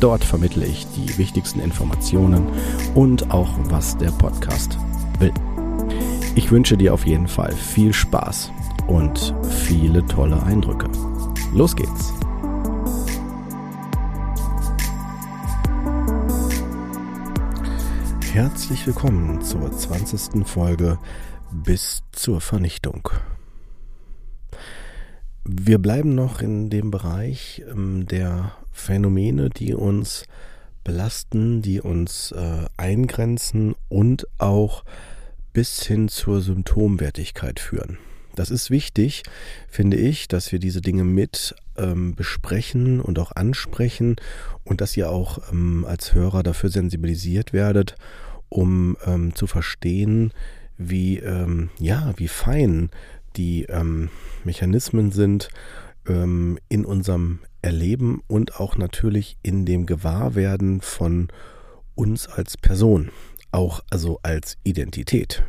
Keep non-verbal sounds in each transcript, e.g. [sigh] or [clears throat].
Dort vermittle ich die wichtigsten Informationen und auch, was der Podcast will. Ich wünsche dir auf jeden Fall viel Spaß und viele tolle Eindrücke. Los geht's! Herzlich willkommen zur 20. Folge bis zur Vernichtung. Wir bleiben noch in dem Bereich ähm, der Phänomene, die uns belasten, die uns äh, eingrenzen und auch bis hin zur Symptomwertigkeit führen. Das ist wichtig, finde ich, dass wir diese Dinge mit ähm, besprechen und auch ansprechen und dass ihr auch ähm, als Hörer dafür sensibilisiert werdet, um ähm, zu verstehen, wie ähm, ja, wie fein die ähm, Mechanismen sind ähm, in unserem Erleben und auch natürlich in dem Gewahrwerden von uns als Person, auch also als Identität.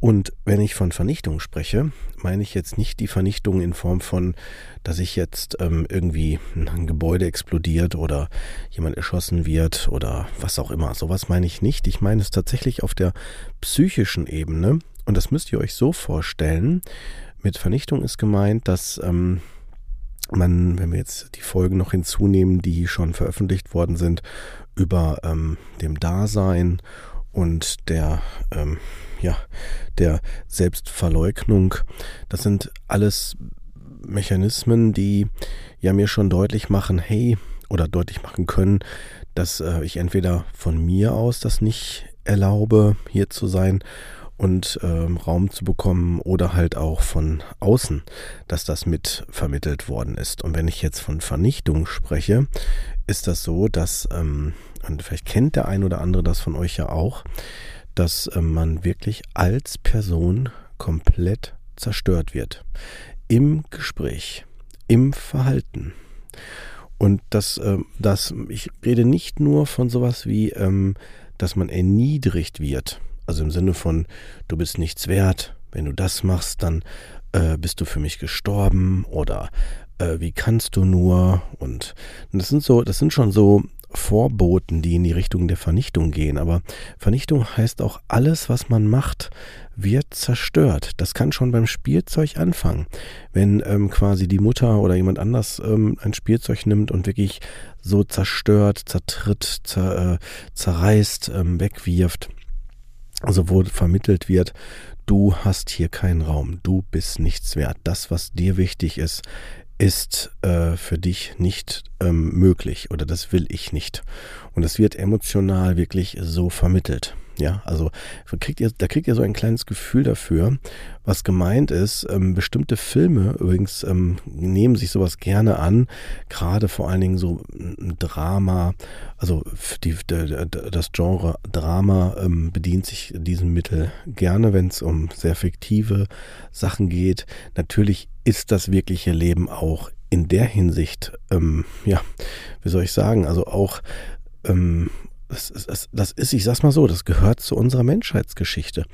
Und wenn ich von Vernichtung spreche, meine ich jetzt nicht die Vernichtung in Form von, dass ich jetzt ähm, irgendwie ein Gebäude explodiert oder jemand erschossen wird oder was auch immer. Sowas meine ich nicht. Ich meine es tatsächlich auf der psychischen Ebene. Und das müsst ihr euch so vorstellen. Mit Vernichtung ist gemeint, dass ähm, man, wenn wir jetzt die Folgen noch hinzunehmen, die schon veröffentlicht worden sind, über ähm, dem Dasein und der, ähm, ja, der Selbstverleugnung, das sind alles Mechanismen, die ja mir schon deutlich machen, hey, oder deutlich machen können, dass äh, ich entweder von mir aus das nicht erlaube, hier zu sein, und ähm, Raum zu bekommen oder halt auch von außen, dass das mit vermittelt worden ist. Und wenn ich jetzt von Vernichtung spreche, ist das so, dass, ähm, und vielleicht kennt der ein oder andere das von euch ja auch, dass ähm, man wirklich als Person komplett zerstört wird. Im Gespräch, im Verhalten. Und das, äh, das, ich rede nicht nur von sowas wie, ähm, dass man erniedrigt wird also im Sinne von, du bist nichts wert, wenn du das machst, dann äh, bist du für mich gestorben oder äh, wie kannst du nur? Und das sind so, das sind schon so Vorboten, die in die Richtung der Vernichtung gehen. Aber Vernichtung heißt auch, alles, was man macht, wird zerstört. Das kann schon beim Spielzeug anfangen. Wenn ähm, quasi die Mutter oder jemand anders ähm, ein Spielzeug nimmt und wirklich so zerstört, zertritt, zer, äh, zerreißt, ähm, wegwirft also wo vermittelt wird, du hast hier keinen Raum, du bist nichts wert. Das, was dir wichtig ist, ist äh, für dich nicht ähm, möglich oder das will ich nicht. Und es wird emotional wirklich so vermittelt. Ja, also kriegt ihr, da kriegt ihr so ein kleines Gefühl dafür, was gemeint ist. Ähm, bestimmte Filme übrigens ähm, nehmen sich sowas gerne an, gerade vor allen Dingen so ein Drama, also die, der, das Genre Drama ähm, bedient sich diesen Mittel gerne, wenn es um sehr fiktive Sachen geht. Natürlich ist das wirkliche Leben auch in der Hinsicht, ähm, ja, wie soll ich sagen, also auch ähm, das, das, das ist, ich sag's mal so, das gehört zu unserer Menschheitsgeschichte.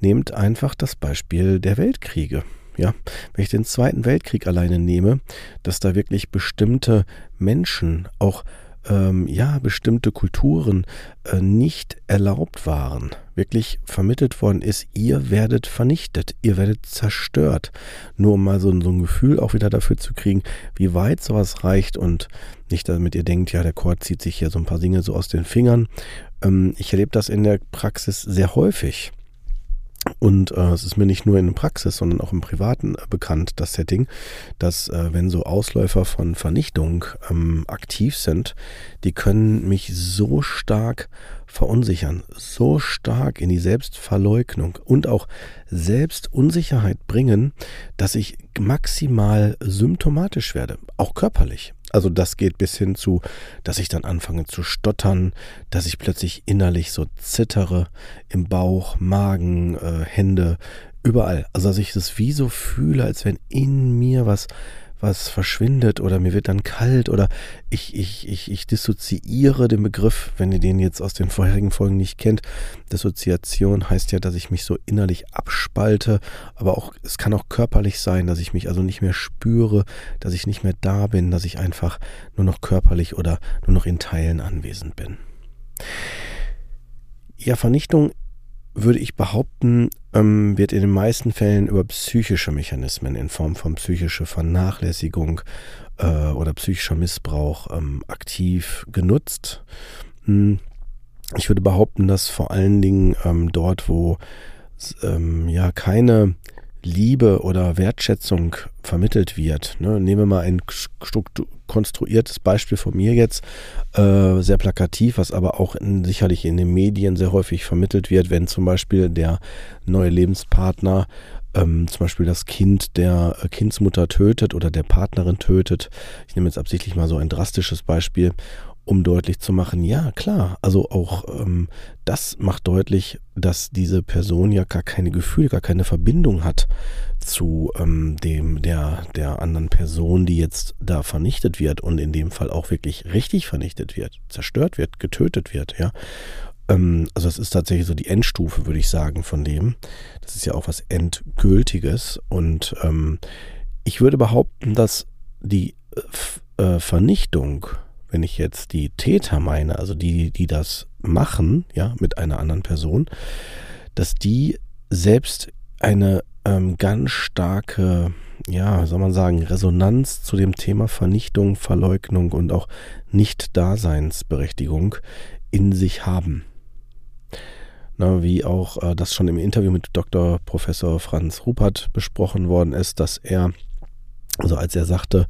Nehmt einfach das Beispiel der Weltkriege. Ja, wenn ich den Zweiten Weltkrieg alleine nehme, dass da wirklich bestimmte Menschen auch ähm, ja, bestimmte Kulturen äh, nicht erlaubt waren, wirklich vermittelt worden ist, ihr werdet vernichtet, ihr werdet zerstört. Nur um mal so, so ein Gefühl auch wieder dafür zu kriegen, wie weit sowas reicht und nicht damit ihr denkt, ja, der Chord zieht sich hier so ein paar Dinge so aus den Fingern. Ähm, ich erlebe das in der Praxis sehr häufig. Und äh, es ist mir nicht nur in der Praxis, sondern auch im Privaten äh, bekannt, das Setting, dass äh, wenn so Ausläufer von Vernichtung ähm, aktiv sind, die können mich so stark verunsichern, so stark in die Selbstverleugnung und auch Selbstunsicherheit bringen, dass ich maximal symptomatisch werde, auch körperlich. Also das geht bis hin zu, dass ich dann anfange zu stottern, dass ich plötzlich innerlich so zittere im Bauch, Magen, äh, Hände, überall. Also dass ich das wie so fühle, als wenn in mir was was verschwindet oder mir wird dann kalt oder ich, ich, ich, ich dissoziiere den Begriff, wenn ihr den jetzt aus den vorherigen Folgen nicht kennt. Dissoziation heißt ja, dass ich mich so innerlich abspalte, aber auch, es kann auch körperlich sein, dass ich mich also nicht mehr spüre, dass ich nicht mehr da bin, dass ich einfach nur noch körperlich oder nur noch in Teilen anwesend bin. Ja, Vernichtung würde ich behaupten, ähm, wird in den meisten Fällen über psychische Mechanismen in Form von psychischer Vernachlässigung äh, oder psychischer Missbrauch ähm, aktiv genutzt. Hm. Ich würde behaupten, dass vor allen Dingen ähm, dort, wo ähm, ja keine Liebe oder Wertschätzung vermittelt wird. Ne? Nehmen wir mal ein konstruiertes Beispiel von mir jetzt, äh, sehr plakativ, was aber auch in, sicherlich in den Medien sehr häufig vermittelt wird, wenn zum Beispiel der neue Lebenspartner ähm, zum Beispiel das Kind der äh, Kindsmutter tötet oder der Partnerin tötet. Ich nehme jetzt absichtlich mal so ein drastisches Beispiel um deutlich zu machen, ja klar, also auch ähm, das macht deutlich, dass diese Person ja gar keine Gefühle, gar keine Verbindung hat zu ähm, dem der der anderen Person, die jetzt da vernichtet wird und in dem Fall auch wirklich richtig vernichtet wird, zerstört wird, getötet wird, ja. Ähm, also das ist tatsächlich so die Endstufe, würde ich sagen, von dem. Das ist ja auch was Endgültiges und ähm, ich würde behaupten, dass die äh, äh Vernichtung wenn ich jetzt die Täter meine, also die, die das machen, ja, mit einer anderen Person, dass die selbst eine ähm, ganz starke, ja, soll man sagen, Resonanz zu dem Thema Vernichtung, Verleugnung und auch Nicht-Daseinsberechtigung in sich haben. Na, wie auch äh, das schon im Interview mit Dr. Professor Franz Rupert besprochen worden ist, dass er, also als er sagte,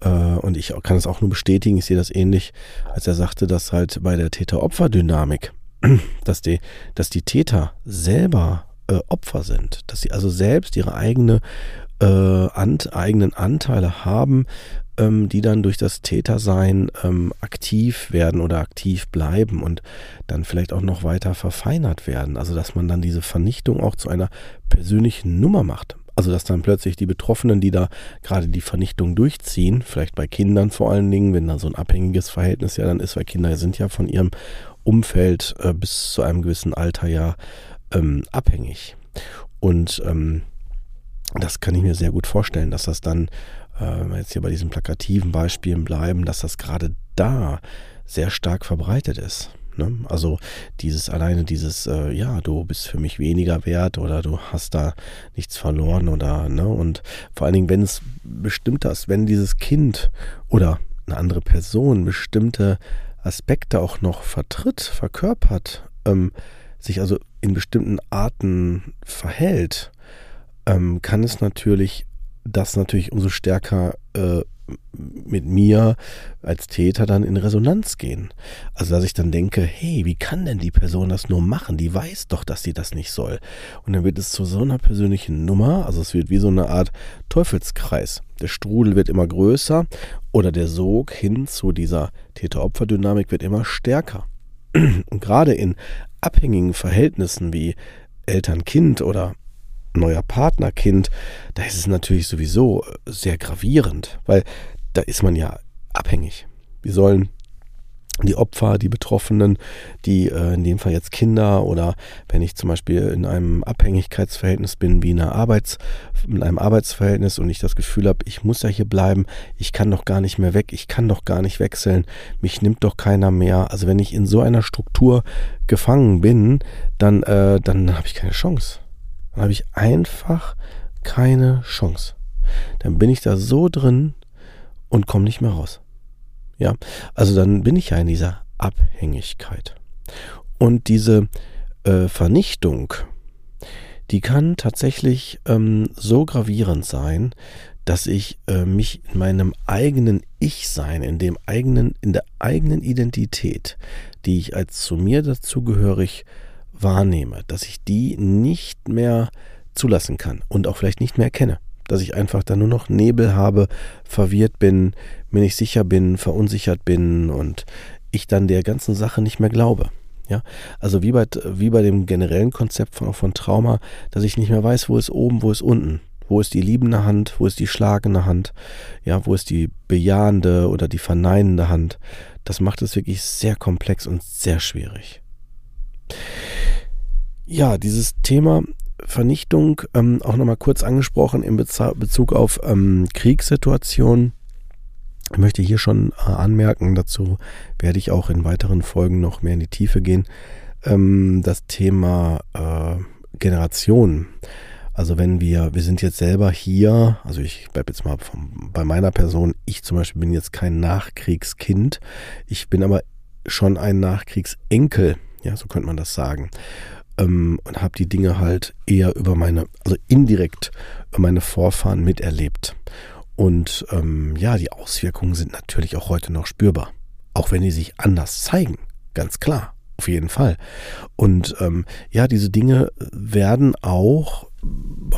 äh, und ich kann es auch nur bestätigen, ich sehe das ähnlich, als er sagte, dass halt bei der Täter-Opfer-Dynamik, [clears throat] dass die, dass die Täter selber äh, Opfer sind, dass sie also selbst ihre eigene, äh, ant, eigenen Anteile haben, ähm, die dann durch das Tätersein ähm, aktiv werden oder aktiv bleiben und dann vielleicht auch noch weiter verfeinert werden. Also dass man dann diese Vernichtung auch zu einer persönlichen Nummer macht. Also dass dann plötzlich die Betroffenen, die da gerade die Vernichtung durchziehen, vielleicht bei Kindern vor allen Dingen, wenn da so ein abhängiges Verhältnis ja dann ist, weil Kinder sind ja von ihrem Umfeld äh, bis zu einem gewissen Alter ja ähm, abhängig. Und ähm, das kann ich mir sehr gut vorstellen, dass das dann, äh, jetzt hier bei diesen plakativen Beispielen bleiben, dass das gerade da sehr stark verbreitet ist. Ne? Also dieses alleine dieses, äh, ja, du bist für mich weniger wert oder du hast da nichts verloren oder, ne? Und vor allen Dingen, wenn es bestimmt das, wenn dieses Kind oder eine andere Person bestimmte Aspekte auch noch vertritt, verkörpert, ähm, sich also in bestimmten Arten verhält, ähm, kann es natürlich das natürlich umso stärker äh, mit mir als Täter dann in Resonanz gehen. Also dass ich dann denke, hey, wie kann denn die Person das nur machen? Die weiß doch, dass sie das nicht soll. Und dann wird es zu so einer persönlichen Nummer, also es wird wie so eine Art Teufelskreis. Der Strudel wird immer größer oder der Sog hin zu dieser Täter-Opfer-Dynamik wird immer stärker. Und gerade in abhängigen Verhältnissen wie Eltern-Kind oder neuer Partnerkind, da ist es natürlich sowieso sehr gravierend, weil da ist man ja abhängig. Wir sollen die Opfer, die Betroffenen, die äh, in dem Fall jetzt Kinder oder wenn ich zum Beispiel in einem Abhängigkeitsverhältnis bin, wie in, einer Arbeits-, in einem Arbeitsverhältnis und ich das Gefühl habe, ich muss ja hier bleiben, ich kann doch gar nicht mehr weg, ich kann doch gar nicht wechseln, mich nimmt doch keiner mehr. Also wenn ich in so einer Struktur gefangen bin, dann, äh, dann habe ich keine Chance. Dann habe ich einfach keine Chance. Dann bin ich da so drin und komme nicht mehr raus. Ja, also dann bin ich ja in dieser Abhängigkeit. Und diese äh, Vernichtung, die kann tatsächlich ähm, so gravierend sein, dass ich äh, mich in meinem eigenen Ich-Sein, in dem eigenen, in der eigenen Identität, die ich als zu mir dazugehörig wahrnehme, dass ich die nicht mehr zulassen kann und auch vielleicht nicht mehr erkenne. dass ich einfach dann nur noch Nebel habe, verwirrt bin, mir nicht sicher bin, verunsichert bin und ich dann der ganzen Sache nicht mehr glaube. Ja, also wie bei, wie bei dem generellen Konzept von, von Trauma, dass ich nicht mehr weiß, wo ist oben, wo ist unten. Wo ist die liebende Hand, wo ist die schlagende Hand, ja, wo ist die bejahende oder die verneinende Hand. Das macht es wirklich sehr komplex und sehr schwierig. Ja, dieses Thema Vernichtung ähm, auch nochmal kurz angesprochen in Bezug auf ähm, Kriegssituationen. Ich möchte hier schon äh, anmerken, dazu werde ich auch in weiteren Folgen noch mehr in die Tiefe gehen. Ähm, das Thema äh, Generation. Also wenn wir, wir sind jetzt selber hier, also ich bleibe jetzt mal vom, bei meiner Person, ich zum Beispiel bin jetzt kein Nachkriegskind, ich bin aber schon ein Nachkriegsenkel, ja, so könnte man das sagen. Ähm, und habe die Dinge halt eher über meine, also indirekt über meine Vorfahren miterlebt. Und ähm, ja, die Auswirkungen sind natürlich auch heute noch spürbar. Auch wenn die sich anders zeigen, ganz klar, auf jeden Fall. Und ähm, ja, diese Dinge werden auch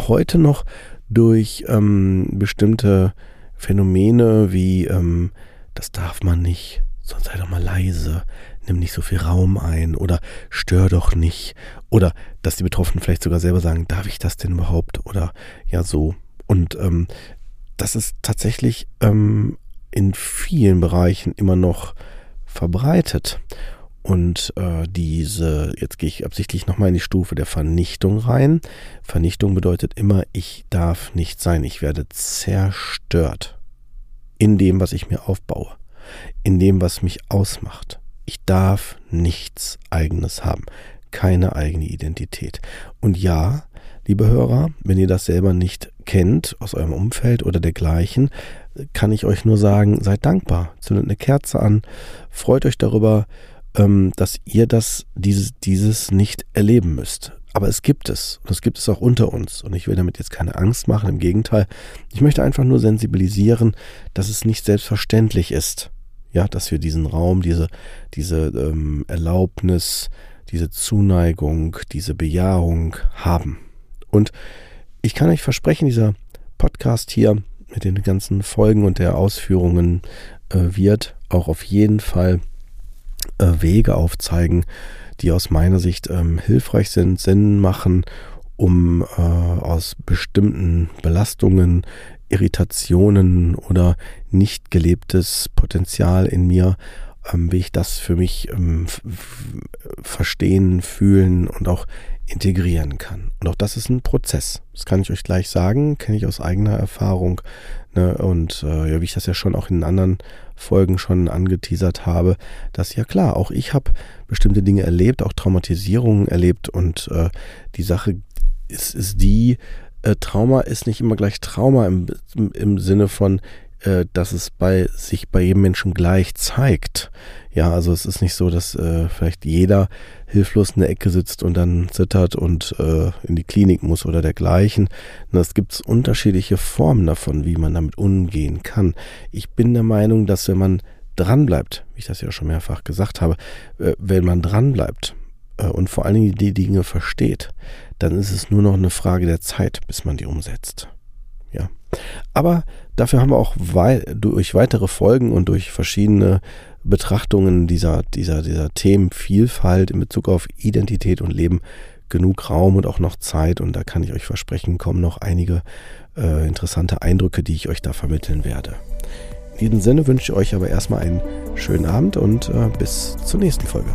heute noch durch ähm, bestimmte Phänomene wie ähm, das darf man nicht, sonst sei doch mal leise, nimm nicht so viel Raum ein oder stör doch nicht oder dass die Betroffenen vielleicht sogar selber sagen, darf ich das denn überhaupt oder ja so und ähm, das ist tatsächlich ähm, in vielen Bereichen immer noch verbreitet und äh, diese, jetzt gehe ich absichtlich nochmal in die Stufe der Vernichtung rein. Vernichtung bedeutet immer, ich darf nicht sein. Ich werde zerstört in dem, was ich mir aufbaue, in dem, was mich ausmacht. Ich darf nichts eigenes haben, keine eigene Identität. Und ja, liebe Hörer, wenn ihr das selber nicht kennt aus eurem Umfeld oder dergleichen, kann ich euch nur sagen, seid dankbar, zündet eine Kerze an, freut euch darüber, ähm, dass ihr das, dieses, dieses nicht erleben müsst. Aber es gibt es. Und es gibt es auch unter uns. Und ich will damit jetzt keine Angst machen. Im Gegenteil. Ich möchte einfach nur sensibilisieren, dass es nicht selbstverständlich ist. Ja, dass wir diesen Raum, diese, diese ähm, Erlaubnis, diese Zuneigung, diese Bejahung haben. Und ich kann euch versprechen, dieser Podcast hier mit den ganzen Folgen und der Ausführungen äh, wird auch auf jeden Fall äh, Wege aufzeigen, die aus meiner Sicht ähm, hilfreich sind, Sinn machen, um äh, aus bestimmten Belastungen, Irritationen oder nicht gelebtes Potenzial in mir, ähm, wie ich das für mich ähm, verstehen, fühlen und auch integrieren kann. Und auch das ist ein Prozess. Das kann ich euch gleich sagen, kenne ich aus eigener Erfahrung. Ne? Und äh, ja, wie ich das ja schon auch in anderen Folgen schon angeteasert habe, dass ja klar, auch ich habe bestimmte Dinge erlebt, auch Traumatisierungen erlebt und äh, die Sache ist, ist die, äh, Trauma ist nicht immer gleich Trauma im, im Sinne von, äh, dass es bei sich bei jedem Menschen gleich zeigt. Ja, also es ist nicht so, dass äh, vielleicht jeder hilflos in der Ecke sitzt und dann zittert und äh, in die Klinik muss oder dergleichen. Es gibt unterschiedliche Formen davon, wie man damit umgehen kann. Ich bin der Meinung, dass wenn man dranbleibt, wie ich das ja schon mehrfach gesagt habe, äh, wenn man dranbleibt äh, und vor allen Dingen die Dinge versteht, dann ist es nur noch eine Frage der Zeit, bis man die umsetzt. Ja. Aber dafür haben wir auch wei durch weitere Folgen und durch verschiedene Betrachtungen dieser, dieser, dieser Themenvielfalt in Bezug auf Identität und Leben genug Raum und auch noch Zeit. Und da kann ich euch versprechen, kommen noch einige äh, interessante Eindrücke, die ich euch da vermitteln werde. In diesem Sinne wünsche ich euch aber erstmal einen schönen Abend und äh, bis zur nächsten Folge.